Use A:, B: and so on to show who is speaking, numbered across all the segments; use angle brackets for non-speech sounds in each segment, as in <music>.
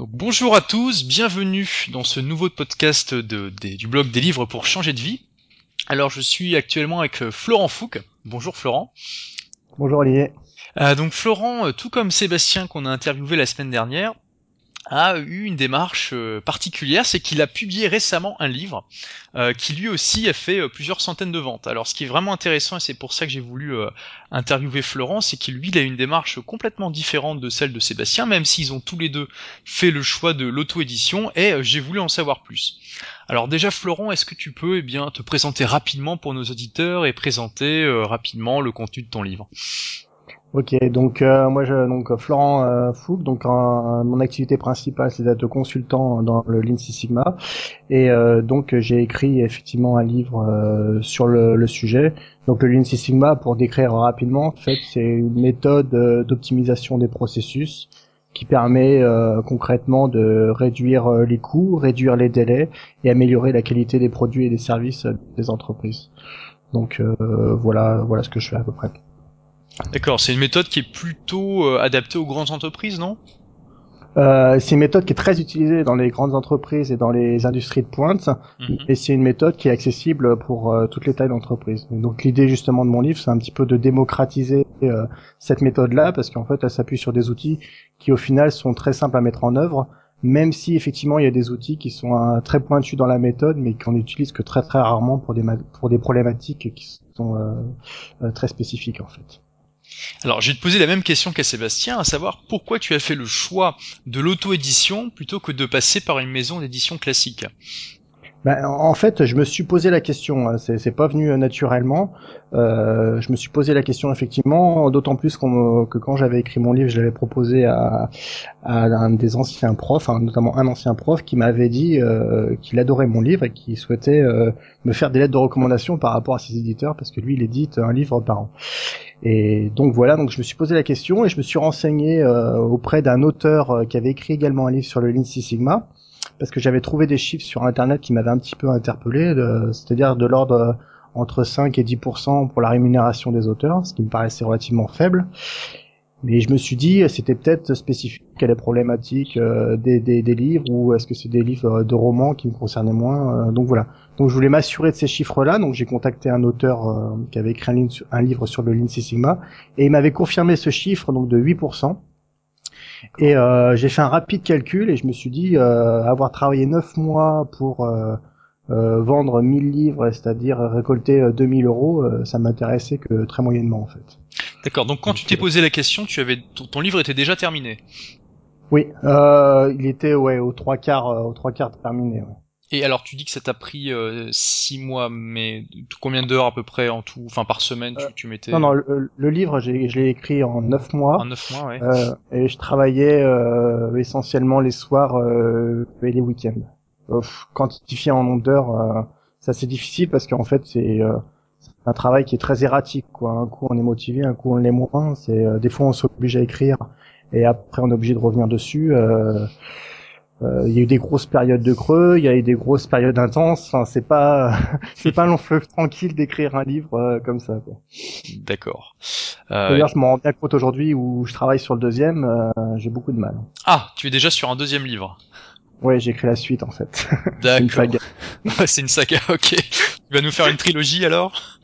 A: Donc, bonjour à tous, bienvenue dans ce nouveau podcast de, du blog des livres pour changer de vie. Alors je suis actuellement avec euh, Florent Fouque. Bonjour Florent.
B: Bonjour Olivier.
A: Euh, donc Florent, euh, tout comme Sébastien qu'on a interviewé la semaine dernière, a eu une démarche euh, particulière, c'est qu'il a publié récemment un livre euh, qui lui aussi a fait euh, plusieurs centaines de ventes. Alors ce qui est vraiment intéressant, et c'est pour ça que j'ai voulu interviewer Florent, c'est qu'il lui il a une démarche complètement différente de celle de Sébastien, même s'ils ont tous les deux fait le choix de l'auto-édition, et j'ai voulu en savoir plus. Alors déjà Florent, est-ce que tu peux eh bien te présenter rapidement pour nos auditeurs et présenter rapidement le contenu de ton livre?
B: Ok, donc euh, moi je donc Florent euh, Fouque, donc mon activité principale c'est d'être consultant dans le Lean Six Sigma et euh, donc j'ai écrit effectivement un livre euh, sur le, le, sujet. Donc le Lean Six Sigma pour décrire rapidement, en fait c'est une méthode d'optimisation des processus qui permet concrètement de réduire les coûts, réduire les délais et améliorer la qualité des produits et des services des entreprises. Donc voilà voilà ce que je fais à peu près.
A: D'accord, c'est une méthode qui est plutôt euh, adaptée aux grandes entreprises, non?
B: Euh, c'est une méthode qui est très utilisée dans les grandes entreprises et dans les industries de pointe, mhm. et c'est une méthode qui est accessible pour euh, toutes les tailles d'entreprise. Donc l'idée justement de mon livre, c'est un petit peu de démocratiser cette méthode-là, parce qu'en fait, elle s'appuie sur des outils qui au final sont très simples à mettre en œuvre, même si effectivement il y a des outils qui sont très pointus dans la méthode, mais qu'on n'utilise que très très rarement pour des pour des problématiques qui sont très spécifiques en fait.
A: Alors, je vais te poser la même question qu'à Sébastien, à savoir pourquoi tu as fait le choix de l'auto-édition plutôt que de passer par une maison d'édition classique
B: ben, en fait, je me suis posé la question. Hein. C'est pas venu euh, naturellement. Euh, je me suis posé la question effectivement, d'autant plus que quand j'avais écrit mon livre, je l'avais proposé à, un des anciens profs, hein, notamment un ancien prof, qui m'avait dit euh, qu'il adorait mon livre et qu'il souhaitait me faire des lettres de recommandation par rapport à ses éditeurs, parce que lui, il édite un livre par an. Et donc voilà, donc je me suis posé la question et je me suis renseigné auprès d'un auteur qui avait écrit également un livre sur le Lean Six Sigma parce que j'avais trouvé des chiffres sur internet qui m'avaient un petit peu interpellé, c'est-à-dire de, l'ordre euh, entre 5 et 10% pour la rémunération des auteurs, ce qui me paraissait relativement faible. Mais je me suis dit, c'était peut-être spécifique à la problématique euh, des, livres ou est-ce que c'est des livres de romans qui me concernaient moins. Euh, donc voilà. Donc je voulais m'assurer de ces chiffres-là. Donc j'ai contacté un auteur qui avait écrit un, livre sur le Lean Sigma et il m'avait confirmé ce chiffre donc de 8%. Et euh, j'ai fait un rapide calcul et je me suis dit euh, avoir travaillé 9 mois pour euh, euh vendre 1000 livres, c'est-à-dire récolter 2000 euros, ça m'intéressait que très moyennement en fait.
A: D'accord. Donc quand tu t'es posé la question, tu avais ton livre était déjà terminé.
B: Oui, il était ouais aux trois quarts, aux trois quarts terminé. Ouais.
A: Et alors, tu dis que ça t'a pris euh, six mois, mais combien d'heures à peu près en tout, enfin par semaine, tu, tu mettais?
B: Non, non, le, livre, je l'ai écrit en neuf mois.
A: En neuf mois, ouais.
B: Euh, et je travaillais euh, essentiellement les soirs euh, et les week-ends. Euh, quantifié en nombre d'heures, euh, c'est assez difficile parce qu'en fait, c'est un travail qui est très erratique. Quoi. Un coup, on est motivé, un coup, on l'est moins. C'est des fois, on s'oblige à écrire et après, on est obligé de revenir dessus. Euh, euh, il y a eu des grosses périodes de creux, il y a eu des grosses périodes intenses. Enfin, c'est pas, <laughs> c'est pas un long fleuve tranquille d'écrire un livre euh, comme ça.
A: D'accord.
B: Euh... D'ailleurs, je m'en rends bien compte aujourd'hui où je travaille sur le deuxième, euh, j'ai beaucoup de mal.
A: Ah, tu es déjà sur un deuxième livre.
B: Ouais, j'ai écrit la suite en fait. <laughs>
A: D'accord. <laughs> c'est une saga. Ok. Tu vas nous faire une trilogie alors?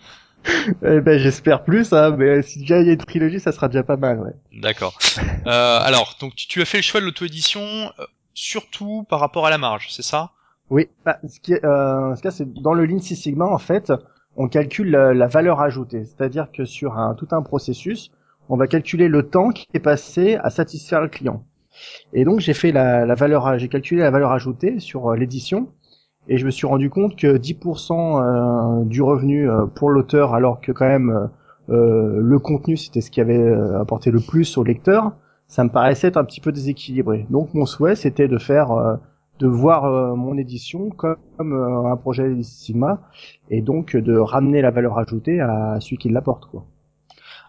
B: Eh ben j'espère plus hein, mais si déjà il y a une trilogie ça sera déjà pas mal ouais.
A: D'accord. Euh, alors donc tu, tu, as fait le choix de l'auto-édition surtout par rapport à la marge, c'est ça?
B: Oui, bah, ce euh, ce c'est dans le Lean Six Sigma en fait, on calcule la, valeur ajoutée, c'est-à-dire que sur un, tout un processus, on va calculer le temps qui est passé à satisfaire le client. Et donc j'ai fait la, la valeur, j'ai calculé la valeur ajoutée sur euh, l'édition et je me suis rendu compte que 10% euh, du revenu pour l'auteur, alors que quand même le contenu c'était ce qui avait apporté le plus au lecteur, ça me paraissait être un petit peu déséquilibré. Donc mon souhait c'était de faire euh, de voir euh, mon édition comme, euh, un projet Sigma et donc de ramener la valeur ajoutée à celui qui l'apporte quoi.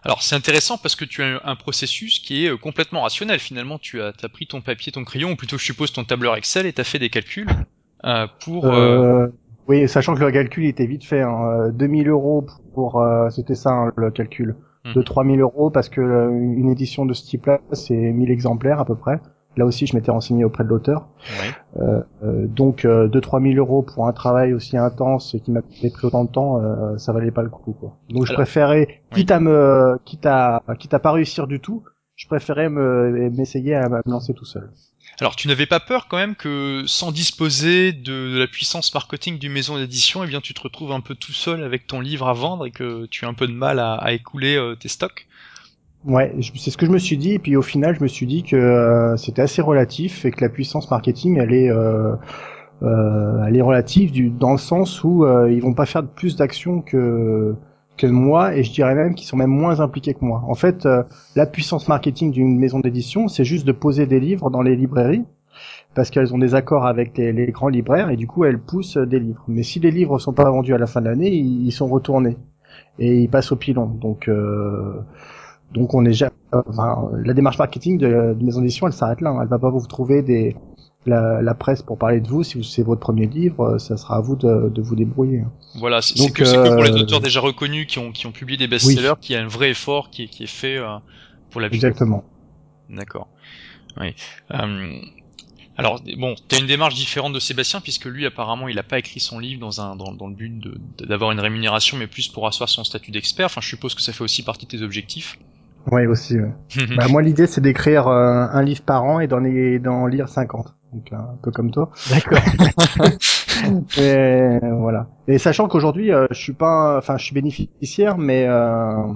A: Alors c'est intéressant parce que tu as un processus qui est complètement rationnel finalement. Tu as, as pris ton papier, ton crayon, ou plutôt je suppose ton tableur Excel et tu as fait des calculs pour...
B: Oui, sachant que le calcul était vite fait. Hein. 2000 euros pour... C'était ça hein, le calcul de 3000 euros parce que euh, une édition de ce type-là, c'est 1000 exemplaires à peu près. Là aussi, je m'étais renseigné auprès de l'auteur. Euh, euh, donc, euh, 2-3 000 euros pour un travail aussi intense qui m'a pris autant de temps, euh, ça valait pas le coup. Quoi. Donc, je préférais, quitte à me, quitte à, quitte à pas réussir du tout, je préférais me, m'essayer à me lancer tout seul.
A: Alors, tu n'avais pas peur quand même que, sans disposer de, la puissance marketing d'une maison d'édition, eh bien, tu te retrouves un peu tout seul avec ton livre à vendre et que tu as un peu de mal à, écouler euh, tes stocks?
B: Ouais, c'est ce que je me suis dit, et puis au final, je me suis dit que euh, c'était assez relatif et que la puissance marketing, elle est, euh, elle est relative dans le sens où ils vont pas faire plus d'actions que que moi, et je dirais même qu'ils sont même moins impliqués que moi. En fait, euh, la puissance marketing d'une maison d'édition, c'est juste de poser des livres dans les librairies, parce qu'elles ont des accords avec les, grands libraires, et du coup, elles poussent des livres. Mais si les livres sont pas vendus à la fin de l'année, ils, sont retournés et ils passent au pilon. Donc euh, donc on est enfin, la démarche marketing de, de maison d'édition, elle s'arrête là. Hein. Elle va pas vous trouver des la, la, presse pour parler de vous. Si c'est votre premier livre, ça sera à vous de, de vous débrouiller.
A: Voilà, c'est que, euh, que, pour les auteurs déjà reconnus qui ont qui ont publié des best-sellers, oui. qu'il y a un vrai effort qui est, qui est fait euh, pour la.
B: Exactement.
A: D'accord. Oui. Euh, alors bon, t'as une démarche différente de Sébastien puisque lui apparemment il a pas écrit son livre dans un dans, dans le but d'avoir une rémunération, mais plus pour asseoir son statut d'expert. Enfin, je suppose que ça fait aussi partie de tes objectifs.
B: Ouais, aussi. Ouais. <laughs> bah, moi, l'idée, c'est d'écrire euh, un livre par an et d'en lire 50. Donc, un peu comme toi.
A: D'accord. <laughs>
B: et voilà. Et sachant qu'aujourd'hui, euh, je suis pas, enfin, je suis bénéficiaire, mais euh,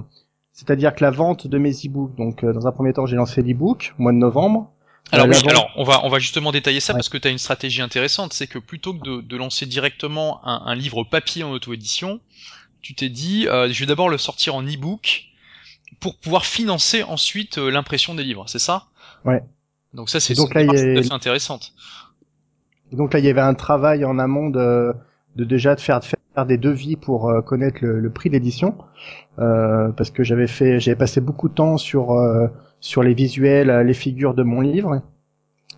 B: c'est-à-dire que la vente de mes e-books. Donc, euh, dans un premier temps, j'ai lancé l'e-book au mois de novembre.
A: Alors, oui, alors on va on va justement détailler ça ouais. parce que tu as une stratégie intéressante, c'est que plutôt que de, de lancer directement un, un livre papier en auto-édition, tu t'es dit, je vais d'abord le sortir en e-book pour pouvoir financer ensuite euh, l'impression des livres, c'est ça?
B: Ouais.
A: Donc ça c'est donc là intéressante.
B: Et donc là il y avait un travail en amont de, de déjà de faire, de faire des devis pour euh, connaître le, le prix d'édition euh, parce que j'avais fait j'avais passé beaucoup de temps sur euh, sur les visuels, les figures de mon livre.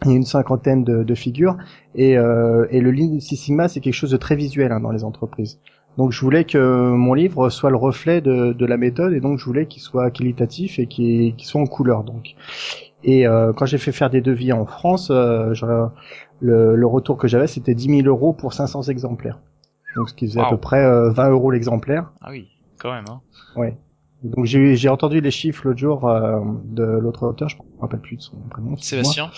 B: Il y a une cinquantaine de, de figures et, euh, et le Lean Six Sigma c'est quelque chose de très visuel hein, dans les entreprises. Donc je voulais que mon livre soit le reflet de, de la méthode et donc je voulais qu'il soit qualitatif et qu'il soit en couleur donc. Et euh, quand j'ai fait faire des devis en France, euh, le, le, retour que j'avais c'était 10 000 euros pour 500 exemplaires. Donc ce qui faisait wow. à peu près euh, 20 euros l'exemplaire.
A: Ah oui, quand même. Hein.
B: Ouais. Donc j'ai entendu les chiffres l'autre jour euh, de l'autre auteur, je me rappelle plus de son prénom.
A: Sébastien.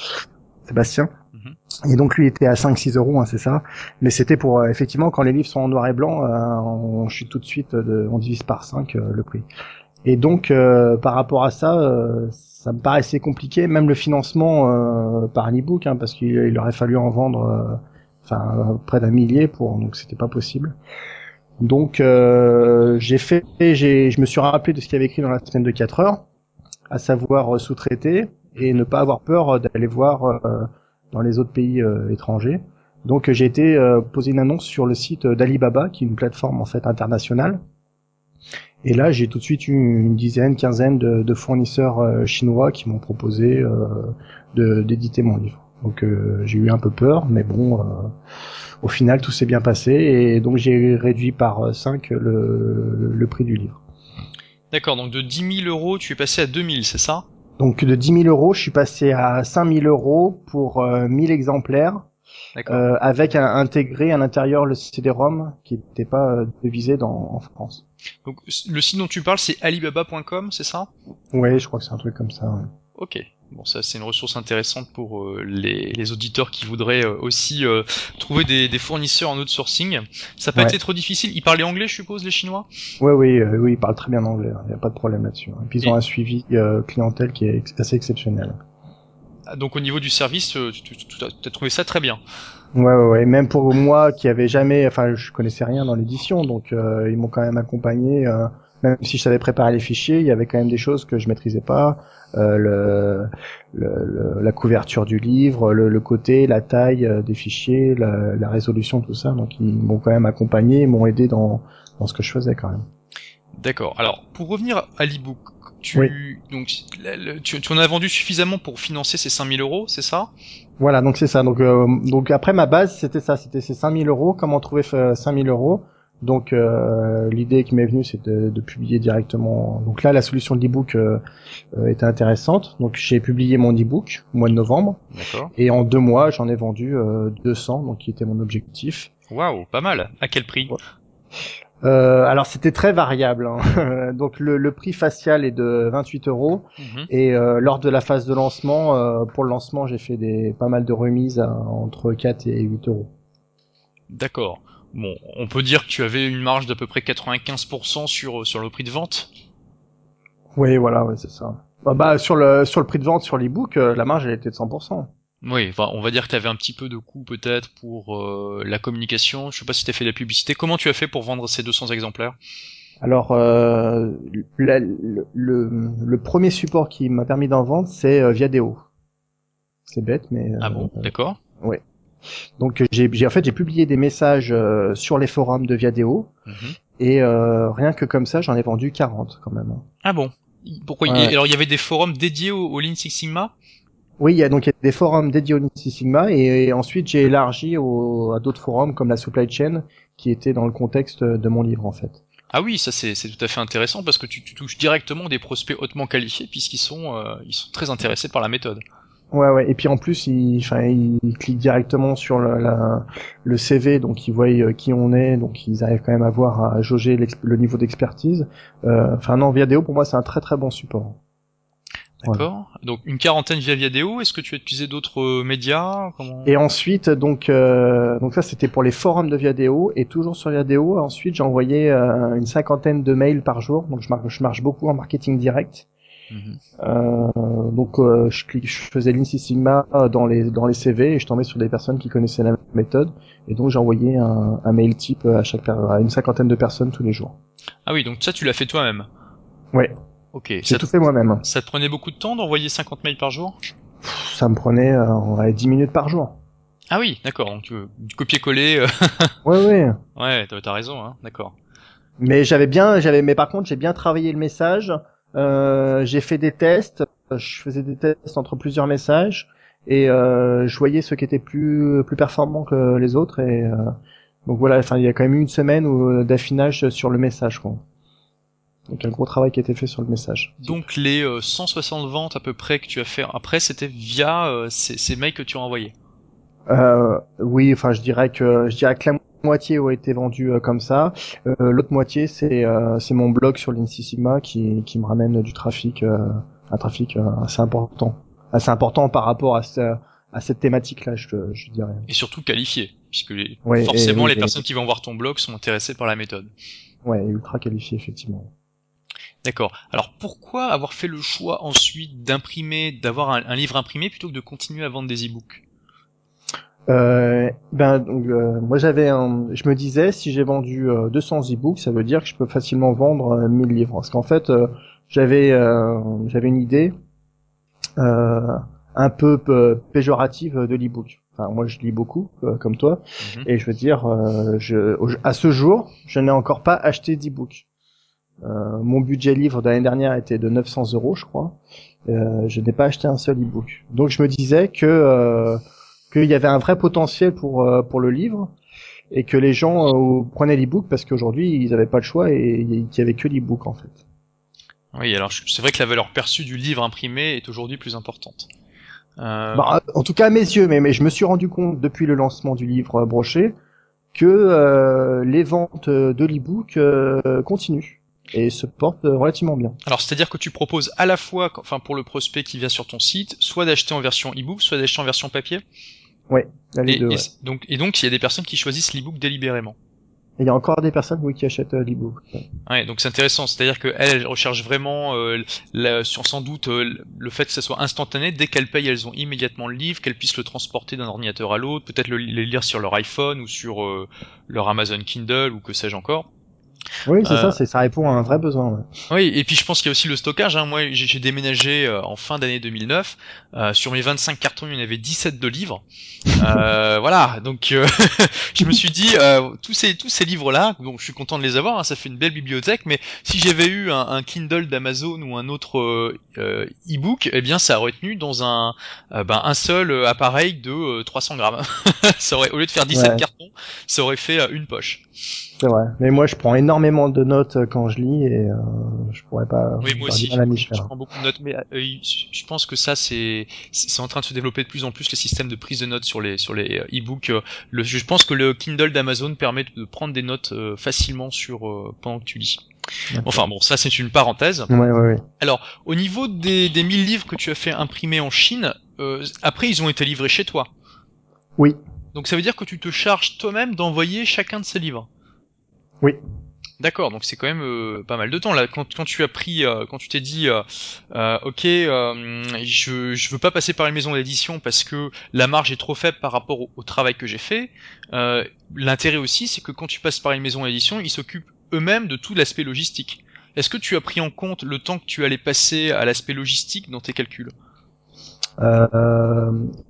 B: Sébastien. -hmm. Et donc lui était à 5-6 euros, hein, c'est ça. Mais c'était pour euh, effectivement quand les livres sont en noir et blanc, euh, on chute tout de suite, de, on divise par 5 euh, le prix. Et donc euh, par rapport à ça, euh, ça me paraissait compliqué, même le financement par un e-book, hein, parce qu'il aurait fallu en vendre, enfin près d'un millier pour, donc c'était pas possible. Donc j'ai fait, j'ai, je me suis rappelé de ce qu'il y avait écrit dans la semaine de 4 heures, à savoir sous-traiter et ne pas avoir peur d'aller voir dans les autres pays euh, étrangers. Donc j'ai été euh, poser une annonce sur le site d'Alibaba, qui est une plateforme en fait internationale. Et là, j'ai tout de suite eu une dizaine, quinzaine de, de fournisseurs euh, chinois qui m'ont proposé euh, d'éditer mon livre. Donc euh, j'ai eu un peu peur, mais bon, au final, tout s'est bien passé. Et donc j'ai réduit par 5 le, prix du livre.
A: D'accord, donc de 10 000 euros, tu es passé à 2000, c'est ça?
B: Donc de 10 000 euros, je suis passé à 5 000 euros pour euh, 1000 exemplaires, euh, avec un, intégré à l'intérieur le CD-ROM qui n'était pas euh, devisé dans, en France.
A: Donc le site dont tu parles, c'est alibaba.com, c'est ça?
B: Oui, je crois que c'est un truc comme ça. Ouais.
A: Ok. Bon, ça c'est une ressource intéressante pour euh, les, les, auditeurs qui voudraient euh, aussi euh, trouver des, des, fournisseurs en outsourcing. Ça peut ouais. être trop difficile. Ils parlaient anglais, je suppose, les Chinois?
B: Oui, oui, oui, ils parlent très bien anglais. Il hein. n'y a pas de problème là-dessus. Et puis ils Et... ont un suivi clientèle qui est assez exceptionnel.
A: Donc au niveau du service, tu, tu, tu as trouvé ça très bien.
B: Ouais, ouais, ouais. Même pour moi qui avait jamais, enfin, je connaissais rien dans l'édition, donc euh, ils m'ont quand même accompagné. Euh, même si je savais préparer les fichiers, il y avait quand même des choses que je maîtrisais pas. Euh, le, le, le, la couverture du livre, le, le côté, la taille euh, des fichiers, la, la, résolution, tout ça. Donc ils m'ont quand même accompagné, m'ont aidé dans, dans ce que je faisais quand même.
A: D'accord. Alors pour revenir à l'ebook, tu, oui. donc, tu, tu, en as vendu suffisamment pour financer ces 5000 euros, c'est ça?
B: Voilà, donc c'est ça. Donc, euh, donc après ma base, c'était ça, c'était ces 5000 euros. Comment trouver 5000 euros? Donc euh, l'idée qui m'est venue, c'est de, de, publier directement. Donc là, la solution de l'ebook euh, euh, était intéressante. Donc j'ai publié mon ebook au mois de novembre.
A: D'accord.
B: Et en deux mois, j'en ai vendu 200, donc qui était mon objectif.
A: Waouh, pas mal. À quel prix?
B: Euh, alors c'était très variable. Hein. <laughs> Donc le, le, prix facial est de 28 euros
A: Mhm.
B: et euh, lors de la phase de lancement, euh, pour le lancement, j'ai fait des pas mal de remises à, entre 4 et 8 euros.
A: D'accord. Bon, on peut dire que tu avais une marge d'à peu près 95% sur sur le prix de vente?
B: Oui, voilà, ouais, c'est ça. Bah, bah, sur le sur le prix de vente sur l'ebook, euh, la marge elle était de 100%.
A: Oui, enfin, on va dire que tu avais un petit peu de coût peut-être pour euh, la communication. Je sais pas si tu as fait de la publicité. Comment tu as fait pour vendre ces 200 exemplaires?
B: Alors, euh, la- le, le, le premier support qui m'a permis d'en vendre, c'est euh, Viadeo. C'est bête, mais euh,
A: Ah bon, d'accord.
B: donc j'ai en fait j'ai publié des messages euh, sur les forums de Viadeo
A: Mhm.
B: et euh, rien que comme ça, j'en ai vendu 40 quand même.
A: Ah bon? Pourquoi
B: Ouais.
A: Alors il y avait des forums dédiés au, au Lean Six Sigma?
B: Oui, il y a donc il y a des forums dédiés au Six Sigma et, et ensuite j'ai élargi au, à d'autres forums comme la supply chain qui était dans le contexte de mon livre en fait.
A: Ah oui, ça c'est tout à fait intéressant parce que tu, tu touches directement des prospects hautement qualifiés puisqu'ils sont euh, ils sont très intéressés par la méthode.
B: Ouais, ouais. Et puis en plus, il, enfin, il clique directement sur le, la- le CV, donc ils voient euh, qui on est, donc ils arrivent quand même à voir, à jauger le niveau d'expertise. Euh, Enfin, non, Viadeo pour moi c'est un très très bon support.
A: D'accord. Donc une quarantaine via Viadeo. Est-ce que tu as utilisé d'autres euh, médias Comment...
B: Et ensuite, donc, euh, donc ça c'était pour les forums de Viadeo, et toujours sur Viadeo. Ensuite, j'ai envoyé euh, une cinquantaine de mails par jour, donc je marche, je marche beaucoup en marketing direct.
A: Mhm.
B: Euh, donc euh, je, je faisais Six Sigma dans les dans les CV et je tombais sur des personnes qui connaissaient la méthode et donc j'ai envoyé un, un mail type à chaque à une cinquantaine de personnes tous les jours.
A: Ah oui, donc ça tu l'as fait toi-même.
B: Ouais,
A: Ok.
B: j'ai tout fait moi-même.
A: ça te prenait beaucoup de temps d'envoyer 50 mails par jour?
B: Ça me prenait euh, ouais, 10 minutes par jour.
A: Ah oui, d'accord. Donc euh, du copier-coller. euh, <laughs>
B: Ouais ouais. <laughs>
A: ouais, t'as raison. Hein. D'accord.
B: Mais j'avais bien j'avais mais par contre j'ai bien travaillé le message. Euh, j'ai fait des tests. Je faisais des tests entre plusieurs messages et euh, je voyais ceux qui étaient plus plus performants que les autres et euh, donc voilà. Enfin il y a quand même eu une semaine où- d'affinage sur le message quoi. Donc un gros travail qui a été fait sur le message.
A: Donc les euh, 160 ventes à peu près que tu as fait après, c'était via euh, ces, ces mails que tu as envoyés.
B: Euh, oui, enfin je dirais que je dirais que la moitié ont été vendus euh, comme ça. Euh, L'autre moitié c'est euh, c'est mon blog sur l'Insi Sigma qui qui me ramène du trafic, euh, un trafic euh, assez important, assez important par rapport à ce, à cette thématique là, je, je dirais.
A: Et surtout qualifiés, puisque les-
B: Ouais,
A: forcément
B: et
A: les
B: et-
A: personnes qui vont voir ton blog sont intéressées par la méthode.
B: Ouais, ultra qualifié effectivement.
A: D'accord. Alors pourquoi avoir fait le choix ensuite d'imprimer, d'avoir un, un livre imprimé plutôt que de continuer à vendre des e-books?
B: Euh, ben donc, euh, moi j'avais un, je me disais si j'ai vendu euh, 200 e-books, ça veut dire que je peux facilement vendre euh, 1000 livres. Parce qu'en fait, euh, j'avais euh, j'avais une idée euh, un peu péjorative de l'e-book. Enfin, moi je lis beaucoup euh, comme toi
A: Mhm.
B: et je veux dire, euh, je, à ce jour, je n'ai encore pas acheté d'e-book. Euh, mon budget livre d'année dernière était de 900 euros, je crois. Euh, je n'ai pas acheté un seul e-book. Donc je me disais que euh, qu'il y avait un vrai potentiel pour euh, pour le livre et que les gens euh, prenaient l'e-book parce qu'aujourd'hui ils n'avaient pas le choix et qu'il y avait que l'e-book en fait.
A: Oui, alors c'est vrai que la valeur perçue du livre imprimé est aujourd'hui plus importante. Euh,
B: Bah, en tout cas à mes yeux, mais, mais je me suis rendu compte depuis le lancement du livre broché que euh, les ventes de l'e-book euh, continuent et se portent euh, relativement bien.
A: Alors c'est-à-dire que tu proposes à la fois, enfin pour le prospect qui vient sur ton site, soit d'acheter en version e-book, soit d'acheter en version papier? Et,
B: deux, ouais.
A: donc et donc il y a des personnes qui choisissent l'e-book délibérément.
B: Et il y a encore des personnes oui, qui achètent euh, l'e-book.
A: Ouais, donc c'est intéressant, c'est-à-dire qu'elles elles recherchent vraiment euh, la- sur sans doute euh, le fait que ça soit instantané, dès qu'elles payent, elles ont immédiatement le livre, qu'elles puissent le transporter d'un ordinateur à l'autre, peut-être le, le lire sur leur iPhone ou sur euh, leur Amazon Kindle ou que sais-je encore.
B: Oui, c'est
A: Euh,
B: ça, c'est ça répond à un vrai besoin. ouais.
A: Oui, et puis je pense qu'il y a aussi le stockage. Hein. Moi, j'ai déménagé euh, en fin d'année 2009. Euh, sur mes 25 cartons, il y en avait 17 de livres. Euh, <laughs> voilà, donc euh, <laughs> je me suis dit, euh, tous ces tous ces livres-là, donc je suis content de les avoir. hein, ça fait une belle bibliothèque. Mais si j'avais eu un, un Kindle d'Amazon ou un autre euh, euh, e-book, eh bien, ça aurait tenu dans un euh, ben, un seul euh, appareil de euh, 300 grammes. <laughs> ça aurait, au lieu de faire 17
B: Ouais.
A: cartons, ça aurait fait euh, une poche.
B: C'est vrai. Mais moi, je prends énormément de notes euh, quand je lis et euh, je pourrais pas.
A: Oui, moi aussi. Je, prends beaucoup de notes, mais euh, je pense que ça, c'est c'est en train de se développer de plus en plus les systèmes de prise de notes sur les sur les euh, e-books. Euh, Le, je pense que le Kindle d'Amazon permet de prendre des notes euh, facilement sur euh, pendant que tu lis. Enfin bon, ça c'est une parenthèse.
B: Ouais, ouais, ouais.
A: Alors, au niveau des, des 1000 livres que tu as fait imprimer en Chine, euh, après ils ont été livrés chez toi.
B: Oui.
A: Donc ça veut dire que tu te charges toi-même d'envoyer chacun de ces livres.
B: Oui.
A: D'accord, donc c'est quand même euh, pas mal de temps là. Quand, quand tu as pris, euh, quand tu t'es dit, euh, euh, ok, euh, je je veux pas passer par une maison d'édition parce que la marge est trop faible par rapport au, au travail que j'ai fait. euh, L'intérêt aussi, c'est que quand tu passes par une maison d'édition, ils s'occupent eux-mêmes de tout l'aspect logistique. Est-ce que tu as pris en compte le temps que tu allais passer à l'aspect logistique dans tes calculs?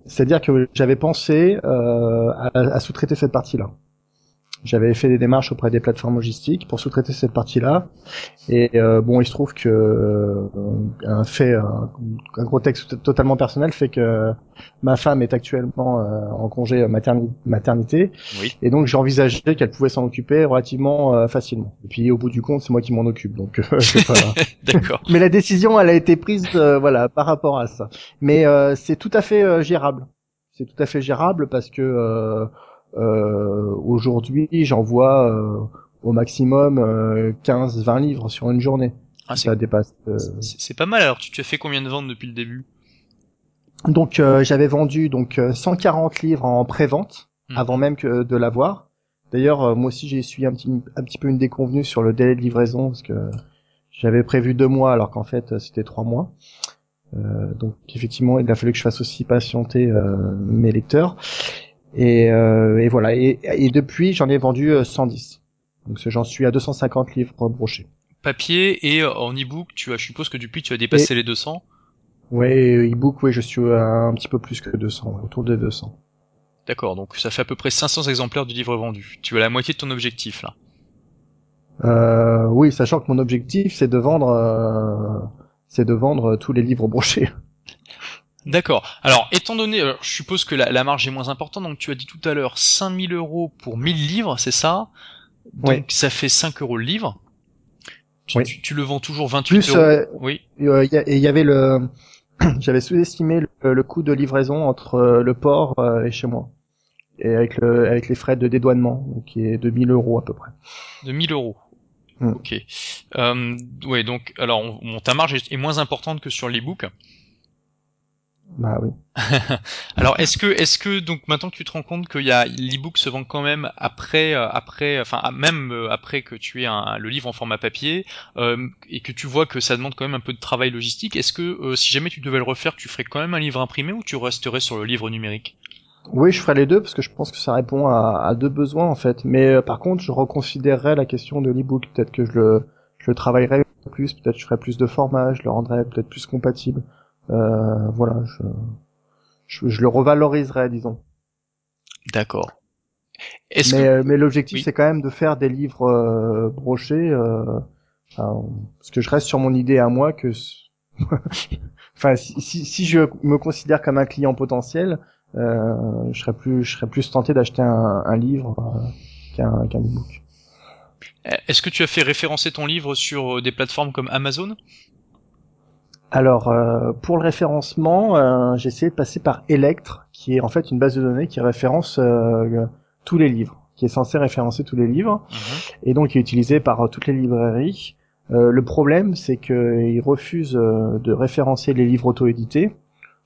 B: C'est-à-dire que j'avais pensé euh, à, à sous-traiter cette partie-là. J'avais fait des démarches auprès des plateformes logistiques pour sous-traiter cette partie-là. Et euh, bon, il se trouve que euh, un fait, un, un gros texte totalement personnel fait que ma femme est actuellement euh, en congé materni- maternité,
A: Oui.
B: et donc j'ai envisagé qu'elle pouvait s'en occuper relativement euh, facilement. Et puis au bout du compte, c'est moi qui m'en occupe, donc euh. <laughs>
A: D'accord.
B: Mais la décision, elle a été prise, euh, voilà, par rapport à ça. Mais euh, c'est tout à fait euh, gérable. C'est tout à fait gérable parce que aujourd'hui, j'envoie euh, au maximum euh, 15-20 livres sur une journée.
A: Ah, c'est
B: Ça dépasse. euh.
A: c'est- pas mal. Alors, tu, tu as fait combien de ventes depuis le début?
B: Donc, euh, j'avais vendu donc euh, 140 livres en pré-vente
A: Mhm.
B: avant même que de l'avoir. D'ailleurs, euh, moi aussi, j'ai essuyé un petit, un petit peu une déconvenue sur le délai de livraison parce que j'avais prévu deux mois alors qu'en fait, euh, c'était trois mois. Euh, donc, effectivement, il a fallu que je fasse aussi patienter euh, mes lecteurs. Et, euh, et voilà. Et, et depuis, j'en ai vendu euh, 110. Donc, j'en suis à 250 livres brochés.
A: Papier et euh, en e-book, tu as, je suppose que depuis tu as dépassé les 200.
B: Ouais, e-book, oui, je suis à un petit peu plus que 200, ouais, autour de 200.
A: D'accord, donc ça fait à peu près 500 exemplaires du livre vendu. Tu as la moitié de ton objectif là.
B: Euh, oui, sachant que mon objectif, c'est de vendre, euh, c'est de vendre tous les livres brochés.
A: D'accord. Alors, étant donné, alors, je suppose que la, la marge est moins importante, donc tu as dit tout à l'heure 5000 euros pour 1000 livres, c'est ça? Donc ça fait 5 euros le livre. Tu,
B: Oui.
A: tu, tu le vends toujours 28
B: Plus,
A: euros.
B: euh,
A: Oui.
B: Et euh, il y, avait le, <clears throat> j'avais sous-estimé le, le coût de livraison entre euh, le port euh, et chez moi, et avec le, avec les frais de dédouanement, donc qui est de 1000 euros à peu près.
A: De 1000 euros.
B: Hmm.
A: Ok. Euh, ouais, donc, alors, on- ta marge est, est moins importante que sur l'ebook.
B: Bah oui. <laughs>
A: Alors, est-ce que, est-ce que, donc, maintenant que tu te rends compte qu'il y a l'ebook se vend quand même après, euh, après, enfin, ah, même euh, après que tu aies un, le livre en format papier, euh, et que tu vois que ça demande quand même un peu de travail logistique, est-ce que, si jamais tu devais le refaire, tu ferais quand même un livre imprimé ou tu resterais sur le livre numérique?
B: Oui, je ferai les deux parce que je pense que ça répond à, à deux besoins en fait. Mais par contre, je reconsidérerais la question de l'ebook. Peut-être que je le, je le travaillerais plus. Peut-être je ferais plus de formats. Je le rendrais peut-être plus compatible. Euh, voilà, je, je, je le revaloriserais, disons.
A: D'accord.
B: Mais
A: que,
B: euh, mais l'objectif
A: Oui.
B: c'est quand même de faire des livres euh, brochés euh, enfin, parce que je reste sur mon idée à moi que <laughs> enfin si, si, si je me considère comme un client potentiel euh, je serais plus je serais plus tenté d'acheter un, un livre qu'un qu'un ebook
A: est-ce que tu as fait référencer ton livre sur des plateformes comme Amazon?
B: Alors euh, pour le référencement euh, j'ai essayé de passer par Electre qui est en fait une base de données qui référence euh, tous les livres qui est censé référencer tous les livres et donc qui est utilisé par toutes les librairies. Euh, le problème, c'est qu'ils refusent de référencer les livres auto-édités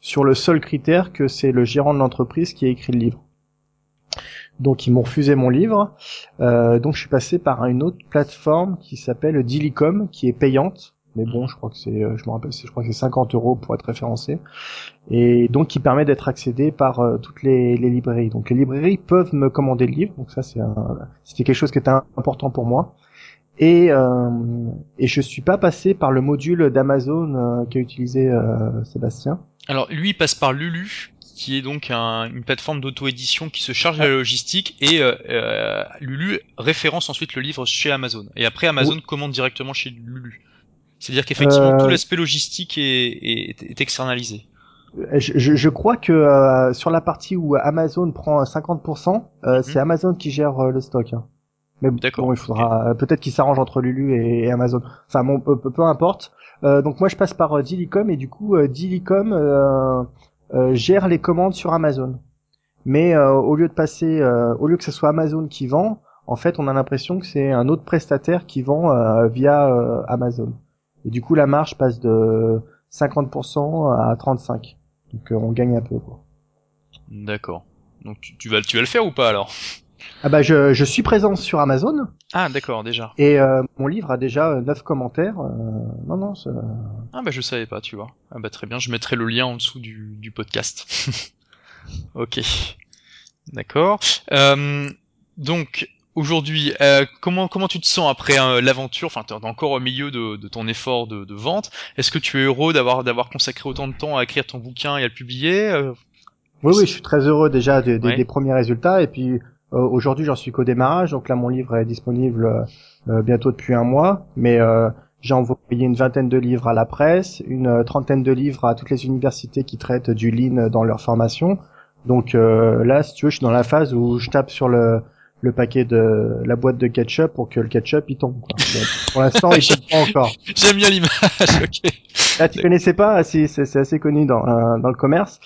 B: sur le seul critère que c'est le gérant de l'entreprise qui a écrit le livre. Donc ils m'ont refusé mon livre. Euh, donc je suis passé par une autre plateforme qui s'appelle Dilicom, qui est payante. Mais bon, je crois que c'est, euh, je me rappelle, je crois que c'est 50 euros pour être référencé, et donc qui permet d'être accédé par euh, toutes les, les librairies. Donc les librairies peuvent me commander le livre, donc ça c'est un, c'était quelque chose qui était important pour moi. Et, euh, et je suis pas passé par le module d'Amazon euh, qu'a utilisé Sébastien.
A: Alors lui il passe par Lulu, qui est donc un- une plateforme d'auto-édition qui se charge de la logistique et euh, euh, Lulu référence ensuite le livre chez Amazon. Et après Amazon commande directement chez Lulu. C'est-à-dire qu'effectivement
B: Euh,
A: tout l'aspect logistique est, est, est externalisé.
B: Je, je, je crois que euh, sur la partie où Amazon prend 50%, euh,
A: Mhm.
B: c'est Amazon qui gère euh, le stock. hein. Mais bon, il faudra peut-être qu'il s'arrange entre Lulu et, Amazon. Enfin, bon, peu, peu, importe. Euh, donc moi, je passe par euh, Dilicom et du coup, euh, Dilicom euh, euh, gère les commandes sur Amazon. Mais au lieu de passer, au lieu que ce soit Amazon qui vend, en fait, on a l'impression que c'est un autre prestataire qui vend via Amazon. Et du coup, la marge passe de 50% à 35. Donc on gagne un peu.
A: D'accord. Donc tu, tu, vas tu vas le faire ou pas alors?
B: Ah bah je, je suis présent sur Amazon.
A: Ah d'accord déjà.
B: Et euh, mon livre a déjà 9 commentaires. Euh, non non.
A: Ah bah je savais pas tu vois. Ah bah très bien je mettrai le lien en dessous du, du podcast. <laughs> ok. D'accord. Euh, donc aujourd'hui euh, comment comment tu te sens après euh, l'aventure? Enfin t'es encore au milieu de, de ton effort de, de vente. Est-ce que tu es heureux d'avoir d'avoir consacré autant de temps à écrire ton bouquin et à le publier euh,
B: oui, oui, je suis très heureux déjà des, des premiers résultats. Et puis euh, aujourd'hui, j'en suis qu'au démarrage, donc là, mon livre est disponible euh, bientôt depuis un mois, mais euh, j'ai envoyé une vingtaine de livres à la presse, une trentaine de livres à toutes les universités qui traitent du lean dans leur formation. Donc là, si tu veux, je suis dans la phase où je tape sur le, le paquet de la boîte de ketchup pour que le ketchup il tombe. Quoi. Pour l'instant, il tombe pas encore. <laughs>
A: J'aime bien l'image. ok.
B: Là, tu connaissais pas, c'est assez connu dans euh, dans le commerce.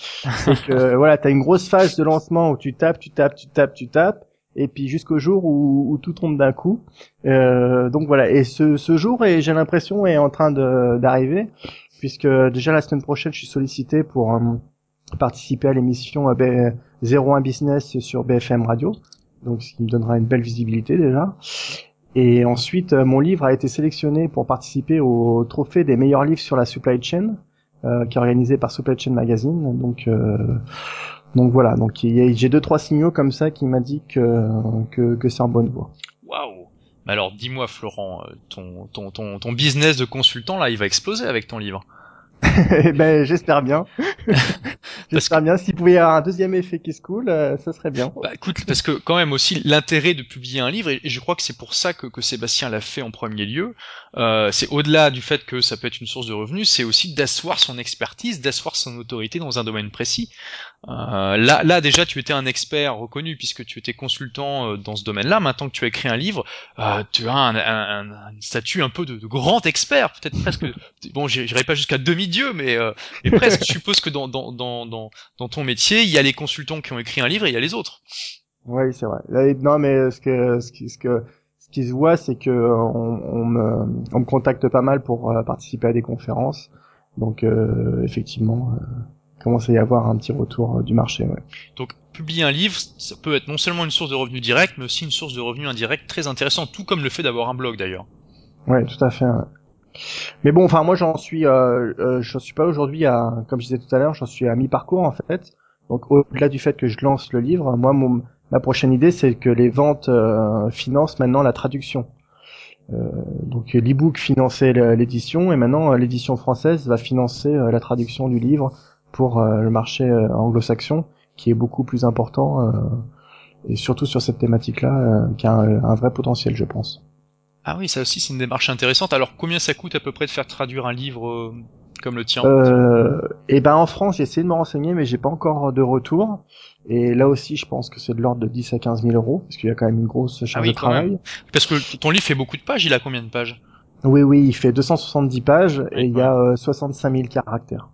B: C'est que <laughs> voilà, t'as une grosse phase de lancement où tu tapes, tu tapes, tu tapes, tu tapes, et puis jusqu'au jour où, où, tout tombe d'un coup. Euh, donc voilà. Et ce, ce jour, et j'ai l'impression, est en train d'arriver, puisque déjà la semaine prochaine, je suis sollicité pour euh, participer à l'émission 01 Business sur BFM Radio donc ce qui me donnera une belle visibilité déjà. Et ensuite, euh, mon livre a été sélectionné pour participer au trophée des meilleurs livres sur la supply chain, euh, qui est organisé par Supply Chain Magazine. Donc, euh, donc voilà. Donc j'ai deux trois signaux comme ça qui m'indiquent que, que, que c'est en bonne voie.
A: Waouh. Mais alors, dis-moi, Florent, euh, ton, ton, ton, ton business de consultant là, il va exploser avec ton livre.
B: Eh ben, j'espère bien. <laughs> j'espère bien. S'il pouvait y avoir un deuxième effet qui se coule, euh, ça serait bien.
A: Bah, écoute, parce que quand même aussi l'intérêt de publier un livre, et, je crois que c'est pour ça que, que Sébastien l'a fait en premier lieu, euh, c'est au-delà du fait que ça peut être une source de revenus, c'est aussi d'asseoir son expertise, d'asseoir son autorité dans un domaine précis. Euh, là, là déjà, tu étais un expert reconnu puisque tu étais consultant euh, dans ce domaine-là. Maintenant que tu as écrit un livre, euh, tu as un, un, un, statut un peu de, de grand expert, peut-être presque. Bon, j'irai pas jusqu'à demi-dieu, mais, euh, mais presque. je suppose que dans, dans, dans, dans, dans ton métier, il y a les consultants qui ont écrit un livre et il y a les autres.
B: Oui, c'est vrai. Non, mais ce que ce que ce qui se voit, c'est que on, on, me, on me contacte pas mal pour participer à des conférences. Donc effectivement, commence à y avoir un petit retour euh, du marché. Ouais.
A: Donc publier un livre, ça peut être non seulement une source de revenus direct, mais aussi une source de revenus indirect très intéressante, tout comme le fait d'avoir un blog d'ailleurs.
B: Ouais, tout à fait. Mais bon, enfin moi j'en suis, euh, euh, je suis pas aujourd'hui à, comme je disais tout à l'heure, j'en suis à mi-parcours en fait. Donc au-delà du fait que je lance le livre, moi mon, ma prochaine idée c'est que les ventes euh, financent maintenant la traduction. Euh, donc l'e-book finançait l'édition et maintenant l'édition française va financer la traduction du livre pour euh, le marché euh, anglo-saxon, qui est beaucoup plus important, euh, et surtout sur cette thématique-là, qui a un, vrai potentiel, je pense.
A: Ah oui, ça aussi c'est une démarche intéressante. Alors combien ça coûte à peu près de faire traduire un livre comme le tien
B: euh, Et eh ben en France, j'ai essayé de me renseigner, mais j'ai pas encore de retour. Et là aussi, je pense que c'est de l'ordre de 10 à 15 000 euros, parce qu'il y a quand même une grosse charge ah de travail.
A: Parce que ton livre fait beaucoup de pages. Il a combien de pages?
B: Oui, oui, il fait 270 pages et il y a 65 000 caractères.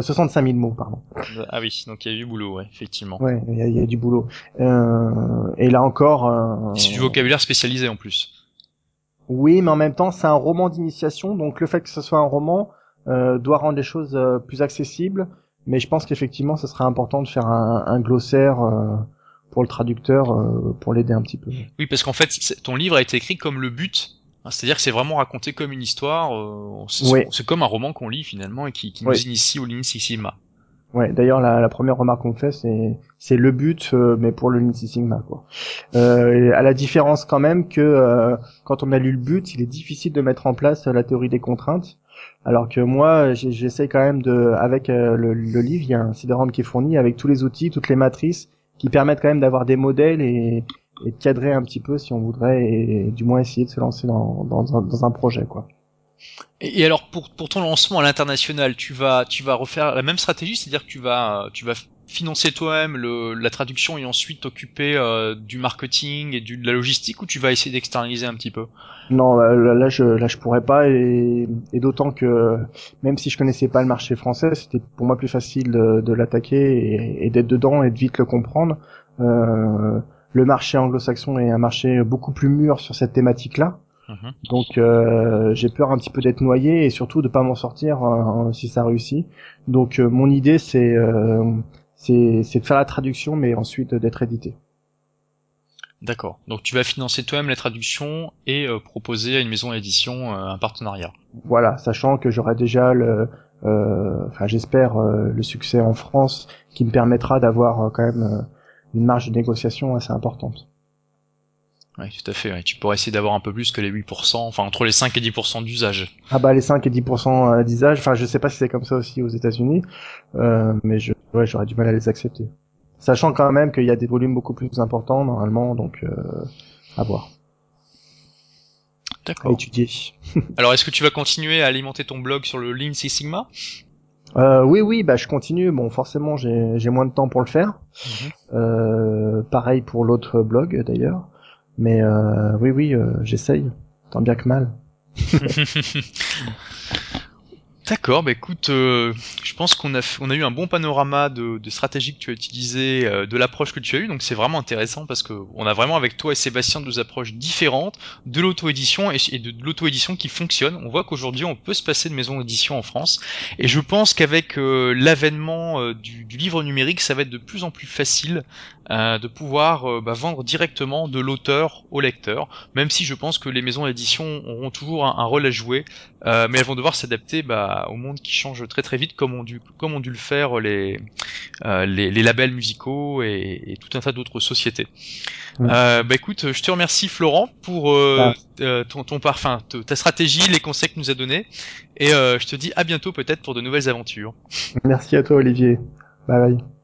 B: 65 euh, 000 mots, pardon.
A: Ah oui, donc il y a du boulot, ouais, effectivement.
B: Ouais, il y, a, du boulot. Euh, et là encore. Euh,
A: c'est du vocabulaire spécialisé en plus.
B: Oui, mais en même temps, c'est un roman d'initiation, donc le fait que ce soit un roman euh, doit rendre les choses euh, plus accessibles. Mais je pense qu'effectivement, ce serait important de faire un, un glossaire pour le traducteur, pour l'aider un petit peu.
A: Oui, parce qu'en fait, ton livre a été écrit comme le but Hein, c'est-à-dire que c'est vraiment raconté comme une histoire, euh, c'est comme un roman qu'on lit finalement et qui, qui nous initie au Sigma.
B: Ouais, d'ailleurs la, première remarque qu'on fait c'est c'est le but euh, mais pour le Six Sigma quoi. Euh, à la différence quand même que euh, quand on a lu le but, il est difficile de mettre en place la théorie des contraintes. Alors que moi, j'essaie quand même de, avec le, le, livre, il y a un CD-ROM qui est fourni avec tous les outils, toutes les matrices qui permettent quand même d'avoir des modèles et, de cadrer un petit peu si on voudrait et, du moins essayer de se lancer dans, dans, dans un projet quoi.
A: Et, alors pour, pour ton lancement à l'international, tu vas tu vas refaire la même stratégie, c'est-à-dire que tu vas tu vas financer toi-même la traduction et ensuite t'occuper euh, du marketing et du, de la logistique ou tu vas essayer d'externaliser un petit peu?
B: Non, là, je là je pourrais pas et, et d'autant que même si je connaissais pas le marché français, c'était pour moi plus facile de, de l'attaquer et, d'être dedans et de vite le comprendre. Euh, le marché anglo-saxon est un marché beaucoup plus mûr sur cette thématique-là. Mhm. Donc euh, j'ai peur un petit peu d'être noyé et surtout de pas m'en sortir euh, si ça réussit. Donc euh, mon idée c'est c'est de faire la traduction mais ensuite d'être édité.
A: D'accord. Donc tu vas financer toi-même la traduction et proposer à une maison d'édition un partenariat.
B: Voilà, sachant que j'aurai déjà le, enfin j'espère le succès en France qui me permettra d'avoir quand même une marge de négociation assez importante.
A: Oui, tout à fait. Tu pourrais essayer d'avoir un peu plus que les 8%, enfin entre les 5 et 10% d'usage.
B: Ah bah les 5 et 10% euh, d'usage, enfin je sais pas si c'est comme ça aussi aux États-Unis, euh, mais je, ouais, j'aurais du mal à les accepter. Sachant quand même qu'il y a des volumes beaucoup plus importants normalement, donc euh, à voir.
A: D'accord.
B: À étudier. <laughs>
A: Alors est-ce que tu vas continuer à alimenter ton blog sur le Lean Six Sigma?
B: Euh, oui, oui, bah je continue. Bon, forcément, j'ai moins de temps pour le faire. Mhm. Euh, pareil pour l'autre blog d'ailleurs. Mais euh, oui, oui, euh, j'essaye, tant bien que mal. <laughs>
A: D'accord, bah écoute, euh, je pense qu'on a, on a eu un bon panorama de, de stratégie que tu as utilisé, euh, de l'approche que tu as eu, donc c'est vraiment intéressant parce que on a vraiment avec toi et Sébastien deux approches différentes de l'auto-édition et, de, l'auto-édition qui fonctionne. On voit qu'aujourd'hui on peut se passer de maison d'édition en France et je pense qu'avec euh, l'avènement du, du, livre numérique, ça va être de plus en plus facile de pouvoir bah, vendre directement de l'auteur au lecteur, même si je pense que les maisons d'édition auront toujours un, un, rôle à jouer, mais elles vont devoir s'adapter bah, au monde qui change très très vite, comme ont dû, comme ont dû le faire les, euh, les, labels musicaux et, tout un tas d'autres sociétés. Euh, bah écoute, je te remercie Florent pour euh, ah. ton, ton parfum, ta stratégie, les conseils que tu nous as donnés, et je te dis à bientôt peut-être pour de nouvelles aventures.
B: Merci à toi Olivier. Bye bye.